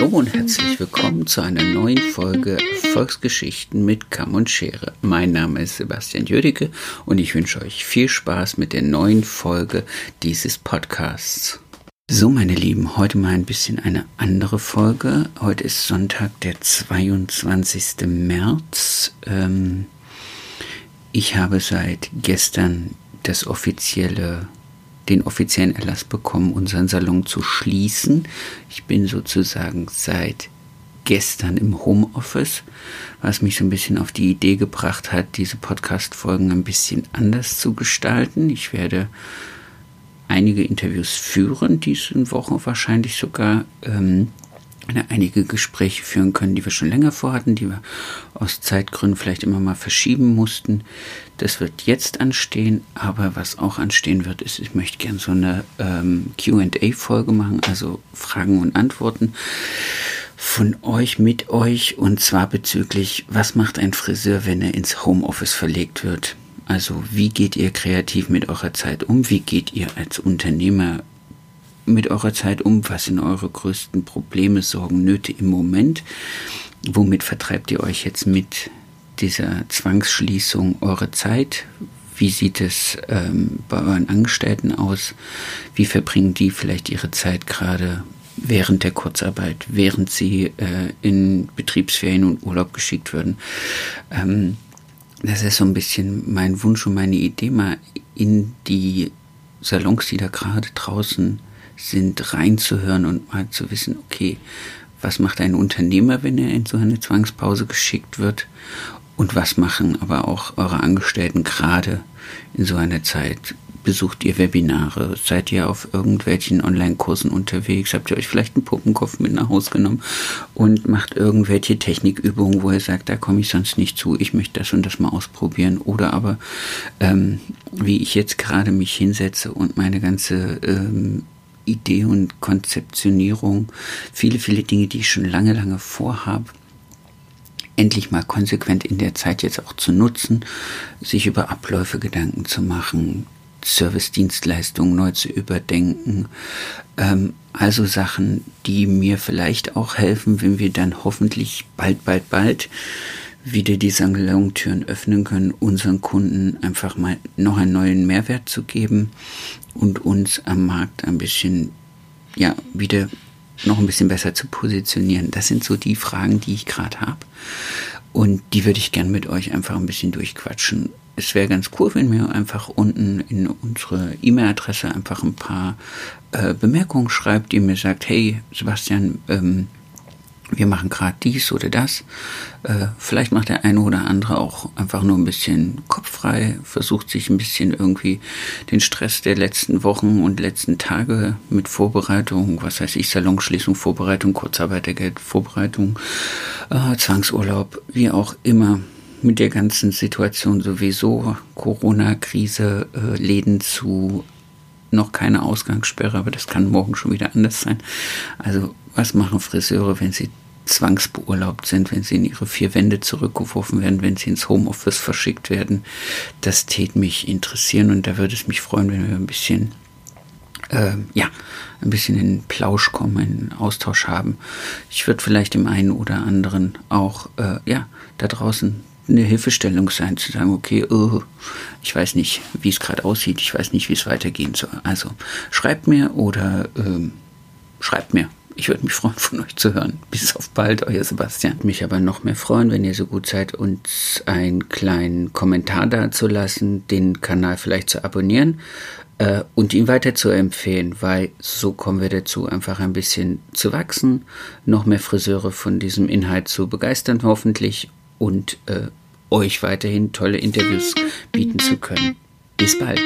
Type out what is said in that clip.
Hallo und herzlich willkommen zu einer neuen Folge Volksgeschichten mit Kamm und Schere. Mein Name ist Sebastian Jödecke und ich wünsche euch viel Spaß mit der neuen Folge dieses Podcasts. So, meine Lieben, heute mal ein bisschen eine andere Folge. Heute ist Sonntag, der 22. März. Ähm, ich habe seit gestern das offizielle den offiziellen Erlass bekommen, unseren Salon zu schließen. Ich bin sozusagen seit gestern im Homeoffice, was mich so ein bisschen auf die Idee gebracht hat, diese Podcast-Folgen ein bisschen anders zu gestalten. Ich werde einige Interviews führen, diese Woche wahrscheinlich sogar. Ähm, einige Gespräche führen können, die wir schon länger vorhatten, die wir aus Zeitgründen vielleicht immer mal verschieben mussten. Das wird jetzt anstehen, aber was auch anstehen wird, ist, ich möchte gerne so eine ähm, QA-Folge machen, also Fragen und Antworten von euch mit euch und zwar bezüglich, was macht ein Friseur, wenn er ins Homeoffice verlegt wird? Also wie geht ihr kreativ mit eurer Zeit um? Wie geht ihr als Unternehmer mit eurer Zeit um? Was sind eure größten Probleme, Sorgen, Nöte im Moment? Womit vertreibt ihr euch jetzt mit dieser Zwangsschließung eure Zeit? Wie sieht es ähm, bei euren Angestellten aus? Wie verbringen die vielleicht ihre Zeit gerade während der Kurzarbeit, während sie äh, in Betriebsferien und Urlaub geschickt würden? Ähm, das ist so ein bisschen mein Wunsch und meine Idee, mal in die Salons, die da gerade draußen sind, reinzuhören und mal zu wissen, okay, was macht ein Unternehmer, wenn er in so eine Zwangspause geschickt wird? Und was machen aber auch eure Angestellten gerade in so einer Zeit? Besucht ihr Webinare? Seid ihr auf irgendwelchen Online-Kursen unterwegs? Habt ihr euch vielleicht einen Puppenkopf mit nach Hause genommen und macht irgendwelche Technikübungen, wo ihr sagt, da komme ich sonst nicht zu, ich möchte das und das mal ausprobieren? Oder aber, ähm, wie ich jetzt gerade mich hinsetze und meine ganze ähm, Idee und Konzeptionierung, viele, viele Dinge, die ich schon lange, lange vorhabe, endlich mal konsequent in der Zeit jetzt auch zu nutzen, sich über Abläufe Gedanken zu machen, Service-Dienstleistungen neu zu überdenken. Ähm, also Sachen, die mir vielleicht auch helfen, wenn wir dann hoffentlich bald, bald, bald wieder die Salon-Türen öffnen können, unseren Kunden einfach mal noch einen neuen Mehrwert zu geben und uns am Markt ein bisschen, ja, wieder noch ein bisschen besser zu positionieren. Das sind so die Fragen, die ich gerade habe. Und die würde ich gern mit euch einfach ein bisschen durchquatschen. Es wäre ganz cool, wenn mir einfach unten in unsere E-Mail-Adresse einfach ein paar äh, Bemerkungen schreibt, die mir sagt, hey Sebastian, ähm, wir machen gerade dies oder das. Äh, vielleicht macht der eine oder andere auch einfach nur ein bisschen kopffrei, versucht sich ein bisschen irgendwie den Stress der letzten Wochen und letzten Tage mit Vorbereitung, was heißt ich, Salonschließung, Vorbereitung, Kurzarbeitergeld, Vorbereitung, äh, Zwangsurlaub, wie auch immer mit der ganzen Situation sowieso, Corona-Krise, äh, Läden zu noch keine Ausgangssperre, aber das kann morgen schon wieder anders sein. Also was machen Friseure, wenn sie zwangsbeurlaubt sind, wenn sie in ihre vier Wände zurückgeworfen werden, wenn sie ins Homeoffice verschickt werden. Das tät mich interessieren und da würde es mich freuen, wenn wir ein bisschen, äh, ja, ein bisschen in Plausch kommen, in Austausch haben. Ich würde vielleicht dem einen oder anderen auch, äh, ja, da draußen eine Hilfestellung sein, zu sagen, okay, oh, ich weiß nicht, wie es gerade aussieht, ich weiß nicht, wie es weitergehen soll. Also schreibt mir oder ähm, schreibt mir. Ich würde mich freuen, von euch zu hören. Bis auf bald, euer Sebastian. Mich aber noch mehr freuen, wenn ihr so gut seid, uns einen kleinen Kommentar da zu lassen, den Kanal vielleicht zu abonnieren äh, und ihn weiter zu empfehlen, weil so kommen wir dazu, einfach ein bisschen zu wachsen, noch mehr Friseure von diesem Inhalt zu begeistern, hoffentlich, und äh, euch weiterhin tolle Interviews bieten zu können. Bis bald.